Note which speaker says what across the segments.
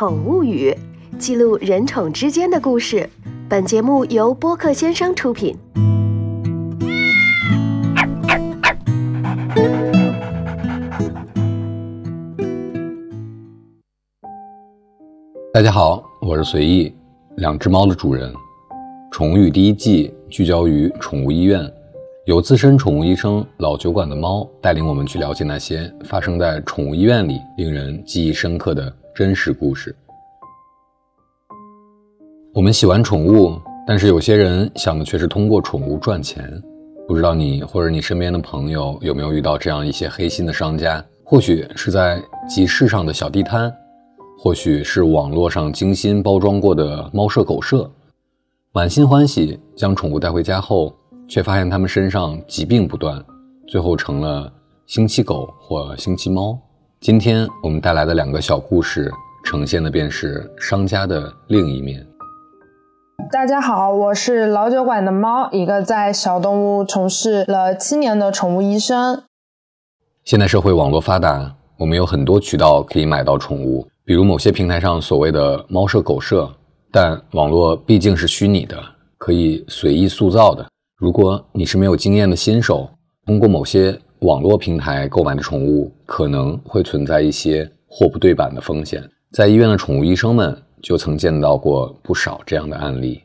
Speaker 1: 宠物语，记录人宠之间的故事。本节目由播客先生出品。
Speaker 2: 大家好，我是随意，两只猫的主人。宠物语第一季聚焦于宠物医院。有资深宠物医生老酒馆的猫带领我们去了解那些发生在宠物医院里令人记忆深刻的真实故事。我们喜欢宠物，但是有些人想的却是通过宠物赚钱。不知道你或者你身边的朋友有没有遇到这样一些黑心的商家？或许是在集市上的小地摊，或许是网络上精心包装过的猫舍狗舍，满心欢喜将宠物带回家后。却发现它们身上疾病不断，最后成了星期狗或星期猫。今天我们带来的两个小故事，呈现的便是商家的另一面。
Speaker 3: 大家好，我是老酒馆的猫，一个在小动物从事了七年的宠物医生。
Speaker 2: 现在社会网络发达，我们有很多渠道可以买到宠物，比如某些平台上所谓的猫舍狗舍，但网络毕竟是虚拟的，可以随意塑造的。如果你是没有经验的新手，通过某些网络平台购买的宠物，可能会存在一些货不对版的风险。在医院的宠物医生们就曾见到过不少这样的案例。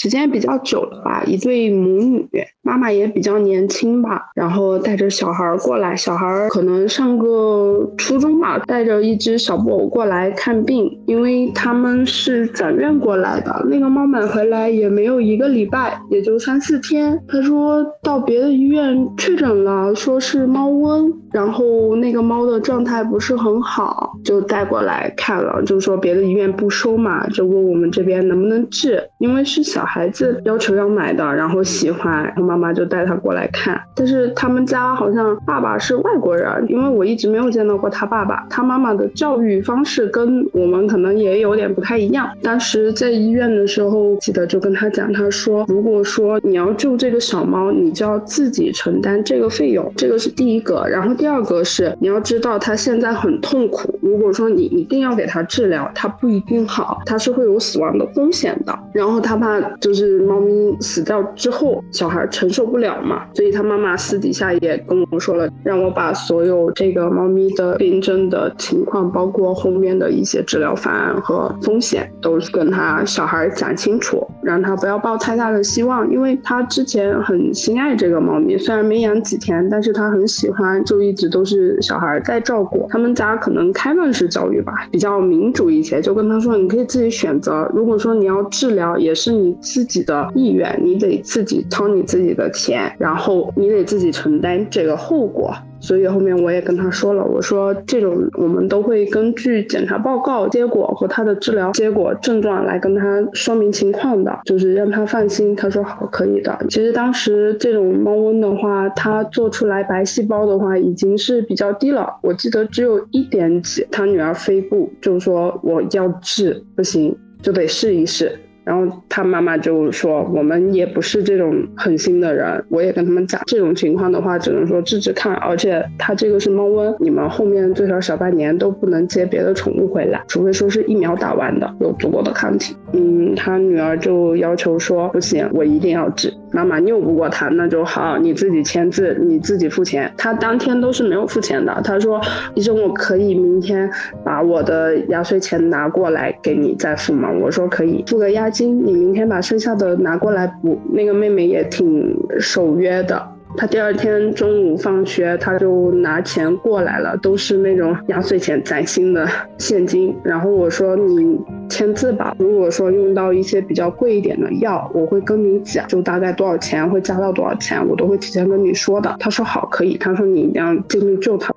Speaker 4: 时间比较久了吧，一对母女，妈妈也比较年轻吧，然后带着小孩过来，小孩可能上个初中吧，带着一只小布偶过来看病，因为他们是转院过来的。那个猫买回来也没有一个礼拜，也就三四天。他说到别的医院确诊了，说是猫瘟，然后那个猫的状态不是很好，就带过来看了，就说别的医院不收嘛，就问我们这边能不能治，因为是小。孩子要求要买的，然后喜欢，然后妈妈就带他过来看。但是他们家好像爸爸是外国人，因为我一直没有见到过他爸爸。他妈妈的教育方式跟我们可能也有点不太一样。当时在医院的时候，记得就跟他讲，他说如果说你要救这个小猫，你就要自己承担这个费用，这个是第一个。然后第二个是你要知道他现在很痛苦，如果说你一定要给他治疗，他不一定好，他是会有死亡的风险的。然后他怕。就是猫咪死掉之后，小孩承受不了嘛，所以他妈妈私底下也跟我说了，让我把所有这个猫咪的病症的情况，包括后面的一些治疗方案和风险，都跟他小孩讲清楚，让他不要抱太大的希望，因为他之前很心爱这个猫咪，虽然没养几天，但是他很喜欢，就一直都是小孩在照顾。他们家可能开放式教育吧，比较民主一些，就跟他说，你可以自己选择，如果说你要治疗，也是你。自己的意愿，你得自己掏你自己的钱，然后你得自己承担这个后果。所以后面我也跟他说了，我说这种我们都会根据检查报告结果和他的治疗结果症状来跟他说明情况的，就是让他放心。他说好，可以的。其实当时这种猫瘟的话，他做出来白细胞的话已经是比较低了，我记得只有一点几。他女儿肺部就说我要治不行，就得试一试。然后他妈妈就说：“我们也不是这种狠心的人。”我也跟他们讲，这种情况的话，只能说治治看。而且他这个是猫瘟，你们后面最少小半年都不能接别的宠物回来，除非说是疫苗打完的，有足够的抗体。嗯，他女儿就要求说：“不行，我一定要治。”妈妈拗不过他，那就好，你自己签字，你自己付钱。他当天都是没有付钱的。他说：“医生，我可以明天把我的压岁钱拿过来给你再付吗？”我说：“可以，付个押金，你明天把剩下的拿过来补。”那个妹妹也挺守约的。他第二天中午放学，他就拿钱过来了，都是那种压岁钱、崭新的现金。然后我说：“你签字吧。如果说用到一些比较贵一点的药，我会跟你讲，就大概多少钱会加到多少钱，我都会提前跟你说的。”他说：“好，可以。”他说：“你一定要尽力救他。”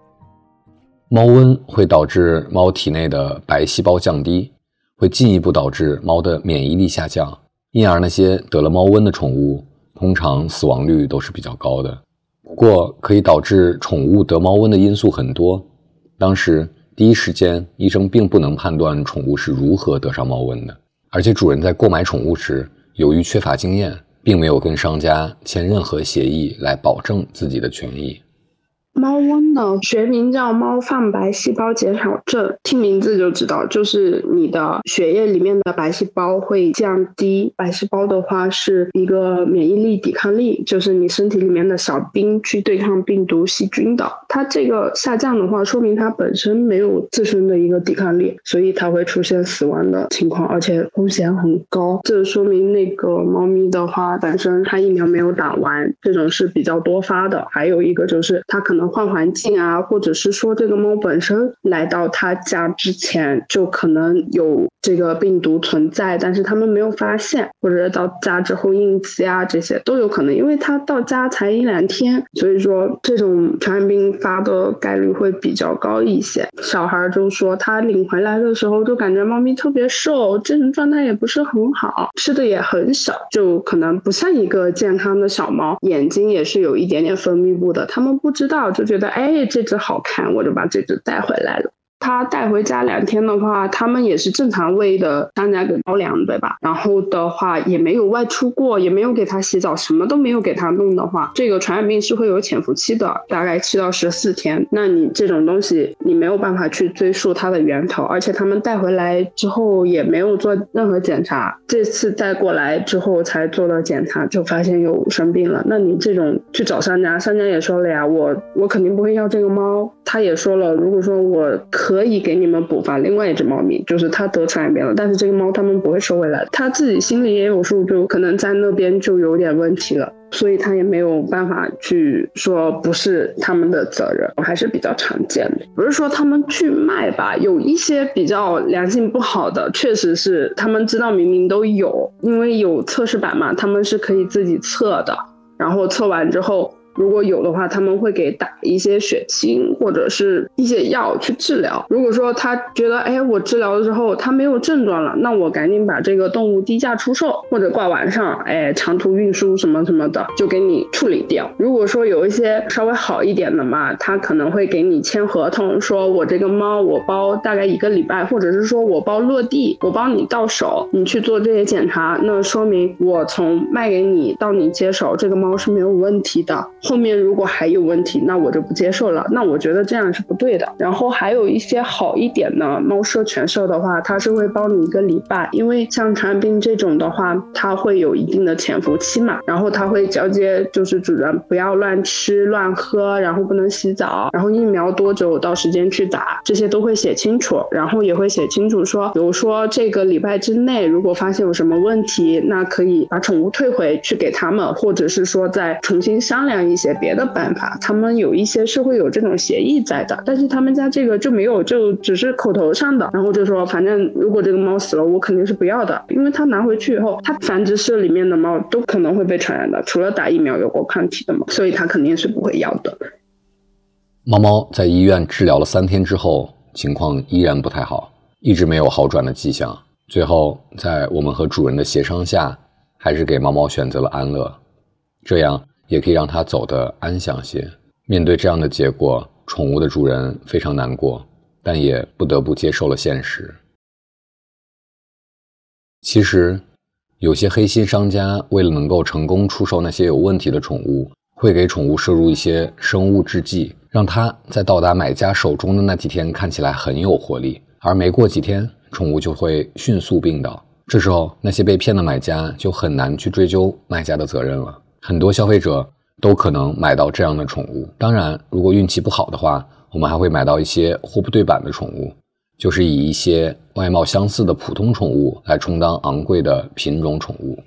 Speaker 2: 猫瘟会导致猫体内的白细胞降低，会进一步导致猫的免疫力下降，因而那些得了猫瘟的宠物。通常死亡率都是比较高的，不过可以导致宠物得猫瘟的因素很多。当时第一时间，医生并不能判断宠物是如何得上猫瘟的，而且主人在购买宠物时，由于缺乏经验，并没有跟商家签任何协议来保证自己的权益。
Speaker 4: 猫瘟呢，学名叫猫泛白细胞减少症，听名字就知道，就是你的血液里面的白细胞会降低。白细胞的话是一个免疫力、抵抗力，就是你身体里面的小兵去对抗病毒、细菌的。它这个下降的话，说明它本身没有自身的一个抵抗力，所以它会出现死亡的情况，而且风险很高。这说明那个猫咪的话，本身它疫苗没有打完，这种是比较多发的。还有一个就是它可能。换环境啊，或者是说这个猫本身来到他家之前就可能有这个病毒存在，但是他们没有发现，或者到家之后应激啊，这些都有可能，因为它到家才一两天，所以说这种传染病发的概率会比较高一些。小孩就说他领回来的时候就感觉猫咪特别瘦，精神状态也不是很好，吃的也很少，就可能不像一个健康的小猫，眼睛也是有一点点分泌物的，他们不知道。就觉得哎，这只好看，我就把这只带回来了。他带回家两天的话，他们也是正常喂的商家给猫粮，对吧？然后的话也没有外出过，也没有给他洗澡，什么都没有给他弄的话，这个传染病是会有潜伏期的，大概七到十四天。那你这种东西，你没有办法去追溯它的源头，而且他们带回来之后也没有做任何检查，这次带过来之后才做了检查，就发现有生病了。那你这种去找商家，商家也说了呀，我我肯定不会要这个猫。他也说了，如果说我可可以给你们补发另外一只猫咪，就是它得传染病了，但是这个猫他们不会收回来，他自己心里也有数，就可能在那边就有点问题了，所以他也没有办法去说不是他们的责任，我还是比较常见的。不是说他们去卖吧，有一些比较良心不好的，确实是他们知道明明都有，因为有测试版嘛，他们是可以自己测的，然后测完之后。如果有的话，他们会给打一些血清或者是一些药去治疗。如果说他觉得，哎，我治疗了之后他没有症状了，那我赶紧把这个动物低价出售或者挂网上，哎，长途运输什么什么的就给你处理掉。如果说有一些稍微好一点的嘛，他可能会给你签合同，说我这个猫我包大概一个礼拜，或者是说我包落地，我帮你到手，你去做这些检查，那说明我从卖给你到你接手这个猫是没有问题的。后面如果还有问题，那我就不接受了。那我觉得这样是不对的。然后还有一些好一点的猫舍犬舍的话，它是会包你一个礼拜，因为像传染病这种的话，它会有一定的潜伏期嘛。然后它会交接，就是主人不要乱吃乱喝，然后不能洗澡，然后疫苗多久到时间去打，这些都会写清楚。然后也会写清楚说，比如说这个礼拜之内，如果发现有什么问题，那可以把宠物退回去给他们，或者是说再重新商量。一些别的办法，他们有一些是会有这种协议在的，但是他们家这个就没有，就只是口头上的，然后就说反正如果这个猫死了，我肯定是不要的，因为它拿回去以后，它繁殖室里面的猫都可能会被传染的，除了打疫苗有过抗体的猫，所以它肯定是不会要的。
Speaker 2: 猫猫在医院治疗了三天之后，情况依然不太好，一直没有好转的迹象。最后，在我们和主人的协商下，还是给猫猫选择了安乐，这样。也可以让它走得安详些。面对这样的结果，宠物的主人非常难过，但也不得不接受了现实。其实，有些黑心商家为了能够成功出售那些有问题的宠物，会给宠物摄入一些生物制剂，让它在到达买家手中的那几天看起来很有活力，而没过几天，宠物就会迅速病倒。这时候，那些被骗的买家就很难去追究卖家的责任了。很多消费者都可能买到这样的宠物。当然，如果运气不好的话，我们还会买到一些货不对版的宠物，就是以一些外貌相似的普通宠物来充当昂贵的品种宠物。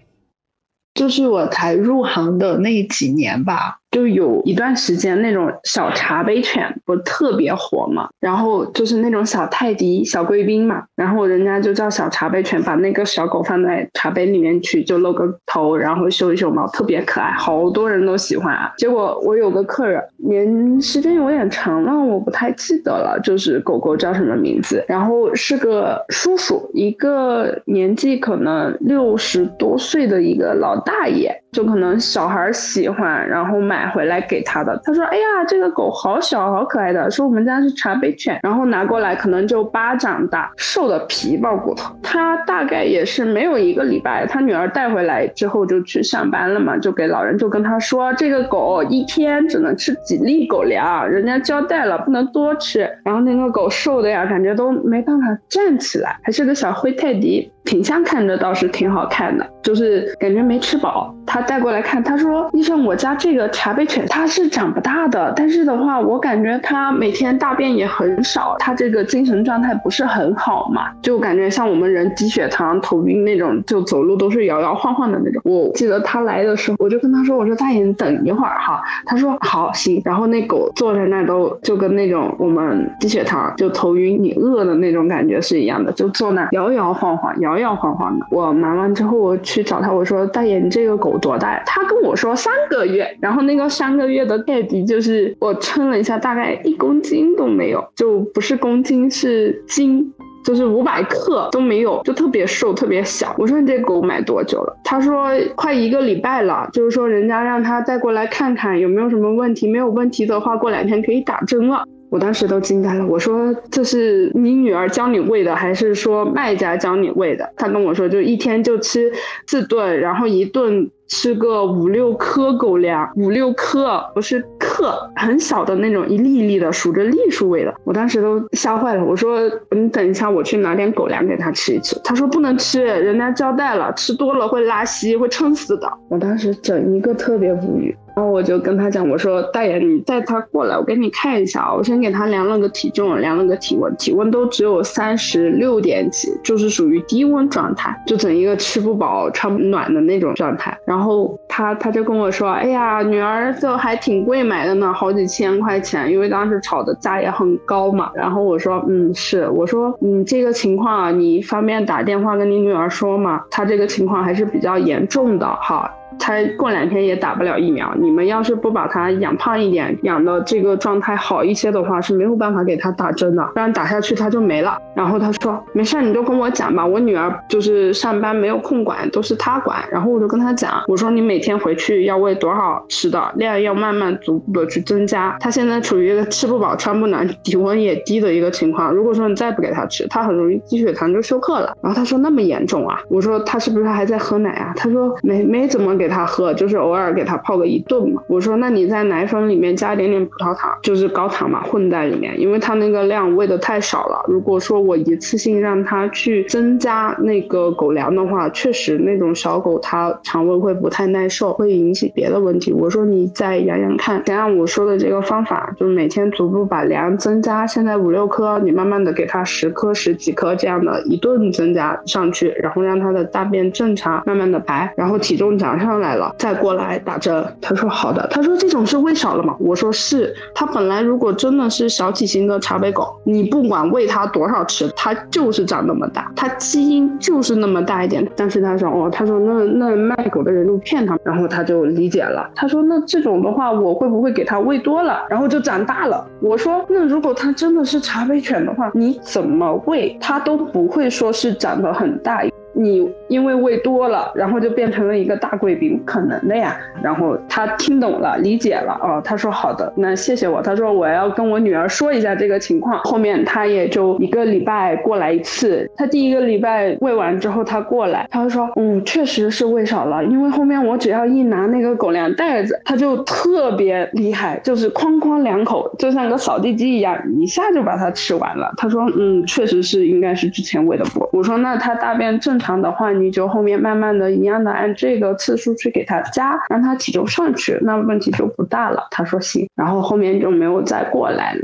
Speaker 4: 就是我才入行的那几年吧。就有一段时间，那种小茶杯犬不特别火嘛，然后就是那种小泰迪、小贵宾嘛，然后人家就叫小茶杯犬，把那个小狗放在茶杯里面去，就露个头，然后修一修毛，特别可爱，好多人都喜欢啊。结果我有个客人，年时间有点长了，我不太记得了，就是狗狗叫什么名字，然后是个叔叔，一个年纪可能六十多岁的一个老大爷。就可能小孩喜欢，然后买回来给他的。他说：“哎呀，这个狗好小，好可爱的。”说我们家是茶杯犬，然后拿过来可能就巴掌大，瘦的皮包骨头。他大概也是没有一个礼拜，他女儿带回来之后就去上班了嘛，就给老人就跟他说：“这个狗一天只能吃几粒狗粮，人家交代了，不能多吃。”然后那个狗瘦的呀，感觉都没办法站起来，还是个小灰泰迪。品相看着倒是挺好看的，就是感觉没吃饱。他带过来看，他说：“医生，我家这个茶杯犬它是长不大的，但是的话，我感觉它每天大便也很少，它这个精神状态不是很好嘛，就感觉像我们人低血糖、头晕那种，就走路都是摇摇晃晃的那种。”我记得他来的时候，我就跟他说：“我说大爷，你等一会儿哈。”他说：“好，行。”然后那狗坐在那都就跟那种我们低血糖就头晕、你饿的那种感觉是一样的，就坐那摇摇晃晃，摇。摇摇晃晃的，我忙完之后，我去找他，我说：“大爷，你这个狗多大？”他跟我说三个月。然后那个三个月的泰迪，就是我称了一下，大概一公斤都没有，就不是公斤是斤，就是五百克都没有，就特别瘦，特别小。我说：“你这狗买多久了？”他说：“快一个礼拜了。”就是说人家让他再过来看看有没有什么问题，没有问题的话，过两天可以打针了。我当时都惊呆了，我说这是你女儿教你喂的，还是说卖家教你喂的？他跟我说，就一天就吃四顿，然后一顿吃个五六颗狗粮，五六颗不是克，很小的那种，一粒一粒的，数着粒数喂的。我当时都吓坏了，我说你等一下，我去拿点狗粮给他吃一吃。他说不能吃，人家交代了，吃多了会拉稀，会撑死的。我当时整一个特别无语。然后我就跟他讲，我说大爷，你带他过来，我给你看一下啊。我先给他量了个体重，量了个体温，体温都只有三十六点几，就是属于低温状态，就整一个吃不饱穿不暖的那种状态。然后他他就跟我说，哎呀，女儿这还挺贵买的呢，好几千块钱，因为当时炒的价也很高嘛。然后我说，嗯，是，我说你这个情况，你方便打电话跟你女儿说嘛？她这个情况还是比较严重的哈。他过两天也打不了疫苗，你们要是不把他养胖一点，养的这个状态好一些的话，是没有办法给他打针的，不然打下去他就没了。然后他说没事，你就跟我讲吧，我女儿就是上班没有空管，都是他管。然后我就跟他讲，我说你每天回去要喂多少吃的，量要慢慢逐步的去增加。他现在处于一个吃不饱穿不暖，体温也低的一个情况。如果说你再不给他吃，他很容易低血糖就休克了。然后他说那么严重啊？我说他是不是还在喝奶啊？他说没没怎么给。给他喝，就是偶尔给他泡个一顿嘛。我说，那你在奶粉里面加一点点葡萄糖，就是高糖嘛，混在里面，因为他那个量喂的太少了。如果说我一次性让他去增加那个狗粮的话，确实那种小狗它肠胃会不太耐受，会引起别的问题。我说你再养养看，先按我说的这个方法，就每天逐步把粮增加，现在五六颗，你慢慢的给他十颗、十几颗这样的一顿增加上去，然后让他的大便正常，慢慢的排，然后体重长上。上来了，再过来打针。他说好的。他说这种是喂少了吗？我说是。他本来如果真的是小体型的茶杯狗，你不管喂它多少吃，它就是长那么大，它基因就是那么大一点。但是他说哦，他说那那卖狗的人就骗他，然后他就理解了。他说那这种的话，我会不会给它喂多了，然后就长大了？我说那如果它真的是茶杯犬的话，你怎么喂它都不会说是长得很大。你因为喂多了，然后就变成了一个大贵宾，可能的呀。然后他听懂了，理解了，哦，他说好的，那谢谢我。他说我要跟我女儿说一下这个情况。后面他也就一个礼拜过来一次。他第一个礼拜喂完之后，他过来，他就说，嗯，确实是喂少了，因为后面我只要一拿那个狗粮袋子，他就特别厉害，就是哐哐两口，就像个扫地机一样，一下就把它吃完了。他说，嗯，确实是应该是之前喂的多。我说那他大便正常。长的话，你就后面慢慢的一样的按这个次数去给他加，让他体重上去，那问题就不大了。他说行，然后后面就没有再过来了。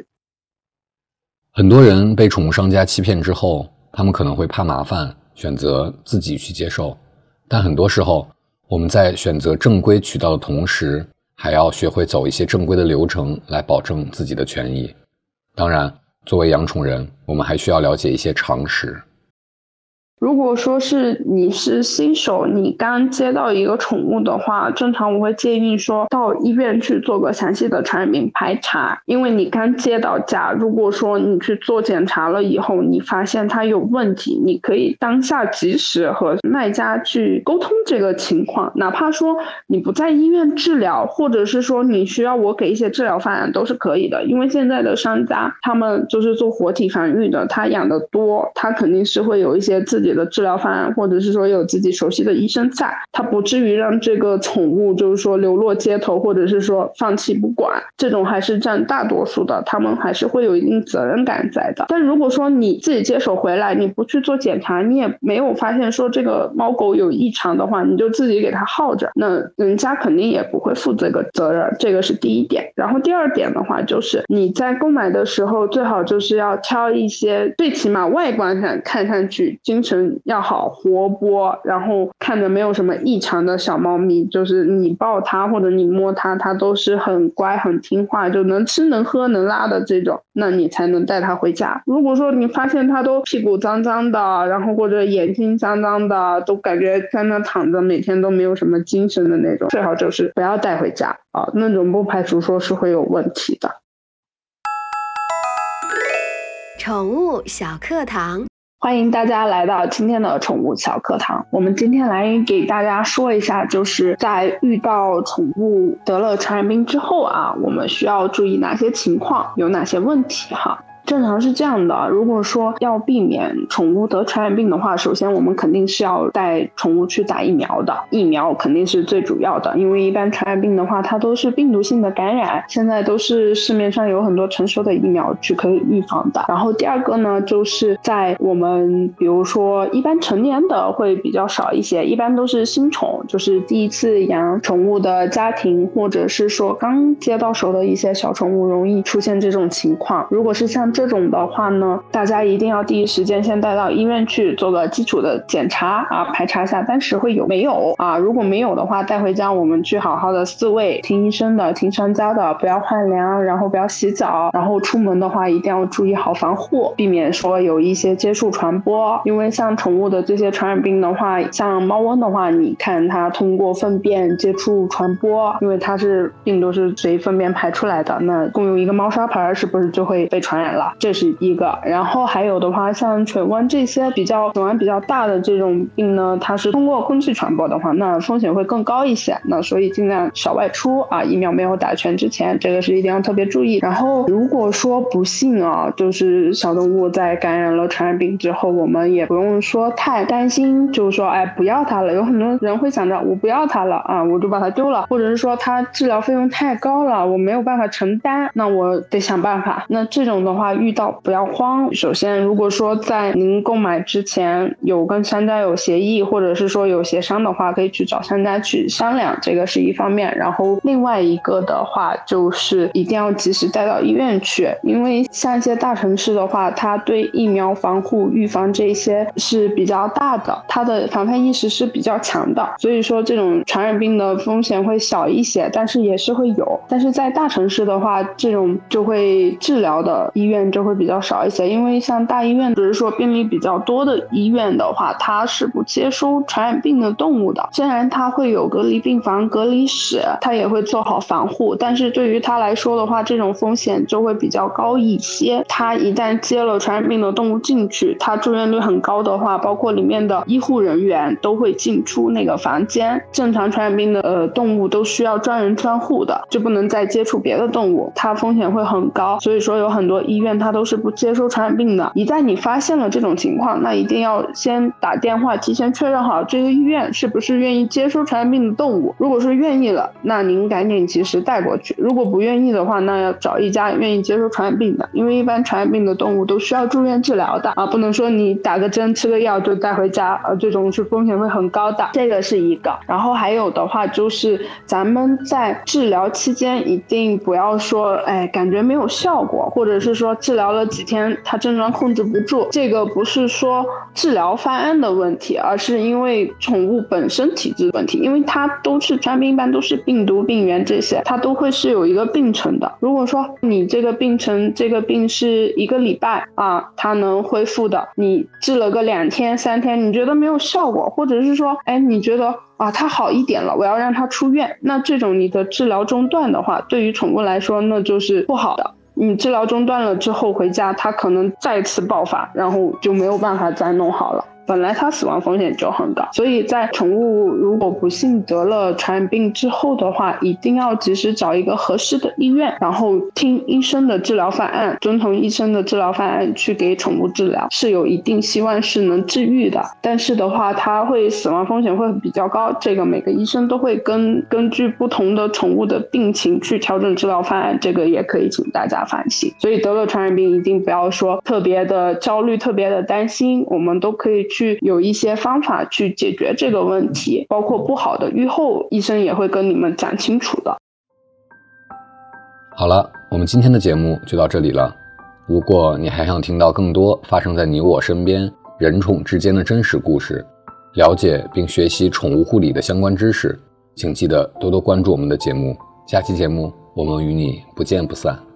Speaker 2: 很多人被宠物商家欺骗之后，他们可能会怕麻烦，选择自己去接受。但很多时候，我们在选择正规渠道的同时，还要学会走一些正规的流程，来保证自己的权益。当然，作为养宠人，我们还需要了解一些常识。
Speaker 4: 如果说是你是新手，你刚接到一个宠物的话，正常我会建议说到医院去做个详细的传染病排查，因为你刚接到家，如果说你去做检查了以后，你发现它有问题，你可以当下及时和卖家去沟通这个情况，哪怕说你不在医院治疗，或者是说你需要我给一些治疗方案都是可以的，因为现在的商家他们就是做活体繁育的，他养的多，他肯定是会有一些自己。的治疗方案，或者是说有自己熟悉的医生在，他不至于让这个宠物就是说流落街头，或者是说放弃不管，这种还是占大多数的，他们还是会有一定责任感在的。但如果说你自己接手回来，你不去做检查，你也没有发现说这个猫狗有异常的话，你就自己给它耗着，那人家肯定也不会负这个责任，这个是第一点。然后第二点的话，就是你在购买的时候，最好就是要挑一些最起码外观上看上去精神。要好活泼，然后看着没有什么异常的小猫咪，就是你抱它或者你摸它，它都是很乖很听话，就能吃能喝能拉的这种，那你才能带它回家。如果说你发现它都屁股脏脏的，然后或者眼睛脏脏的，都感觉在那躺着，每天都没有什么精神的那种，最好就是不要带回家啊，那种不排除说是会有问题的。
Speaker 1: 宠物小课堂。
Speaker 4: 欢迎大家来到今天的宠物小课堂。我们今天来给大家说一下，就是在遇到宠物得了传染病之后啊，我们需要注意哪些情况，有哪些问题哈。正常是这样的，如果说要避免宠物得传染病的话，首先我们肯定是要带宠物去打疫苗的，疫苗肯定是最主要的，因为一般传染病的话，它都是病毒性的感染，现在都是市面上有很多成熟的疫苗去可以预防的。然后第二个呢，就是在我们比如说一般成年的会比较少一些，一般都是新宠，就是第一次养宠物的家庭，或者是说刚接到手的一些小宠物，容易出现这种情况。如果是像种的话呢，大家一定要第一时间先带到医院去做个基础的检查啊，排查一下当时会有没有啊。如果没有的话，带回家我们去好好的饲喂，听医生的，听商家的，不要换粮，然后不要洗澡，然后出门的话一定要注意好防护，避免说有一些接触传播。因为像宠物的这些传染病的话，像猫瘟的话，你看它通过粪便接触传播，因为它是病毒是随粪便排出来的，那共用一个猫砂盆是不是就会被传染了？这是一个，然后还有的话，像犬瘟这些比较犬瘟比较大的这种病呢，它是通过空气传播的话，那风险会更高一些。那所以尽量少外出啊，疫苗没有打全之前，这个是一定要特别注意。然后如果说不幸啊，就是小动物在感染了传染病之后，我们也不用说太担心，就是说哎不要它了。有很多人会想着我不要它了啊，我就把它丢了，或者是说它治疗费用太高了，我没有办法承担，那我得想办法。那这种的话。遇到不要慌。首先，如果说在您购买之前有跟商家有协议，或者是说有协商的话，可以去找商家去商量，这个是一方面。然后另外一个的话，就是一定要及时带到医院去，因为像一些大城市的话，它对疫苗防护、预防这些是比较大的，它的防范意识是比较强的，所以说这种传染病的风险会小一些，但是也是会有。但是在大城市的话，这种就会治疗的医院。就会比较少一些，因为像大医院，只是说病例比较多的医院的话，它是不接收传染病的动物的。虽然它会有隔离病房、隔离室，它也会做好防护，但是对于它来说的话，这种风险就会比较高一些。它一旦接了传染病的动物进去，它住院率很高的话，包括里面的医护人员都会进出那个房间。正常传染病的呃动物都需要专人专户的，就不能再接触别的动物，它风险会很高。所以说有很多医院。它都是不接收传染病的。一旦你发现了这种情况，那一定要先打电话提前确认好这个医院是不是愿意接收传染病的动物。如果说愿意了，那您赶紧及时带过去；如果不愿意的话，那要找一家愿意接收传染病的，因为一般传染病的动物都需要住院治疗的啊，不能说你打个针吃个药就带回家，呃，这种是风险会很高的。这个是一个。然后还有的话就是咱们在治疗期间一定不要说，哎，感觉没有效果，或者是说。治疗了几天，它症状控制不住，这个不是说治疗方案的问题，而是因为宠物本身体质问题，因为它都是传染病，一般都是病毒、病原这些，它都会是有一个病程的。如果说你这个病程，这个病是一个礼拜啊，它能恢复的，你治了个两天、三天，你觉得没有效果，或者是说，哎，你觉得啊，它好一点了，我要让它出院，那这种你的治疗中断的话，对于宠物来说，那就是不好的。你治疗中断了之后回家，它可能再次爆发，然后就没有办法再弄好了。本来它死亡风险就很高，所以在宠物如果不幸得了传染病之后的话，一定要及时找一个合适的医院，然后听医生的治疗方案，遵从医生的治疗方案去给宠物治疗，是有一定希望是能治愈的。但是的话，它会死亡风险会比较高，这个每个医生都会根根据不同的宠物的病情去调整治疗方案，这个也可以请大家放心。所以得了传染病一定不要说特别的焦虑，特别的担心，我们都可以去。去有一些方法去解决这个问题，包括不好的预后，医生也会跟你们讲清楚的。
Speaker 2: 好了，我们今天的节目就到这里了。如果你还想听到更多发生在你我身边人宠之间的真实故事，了解并学习宠物护理的相关知识，请记得多多关注我们的节目。下期节目我们与你不见不散。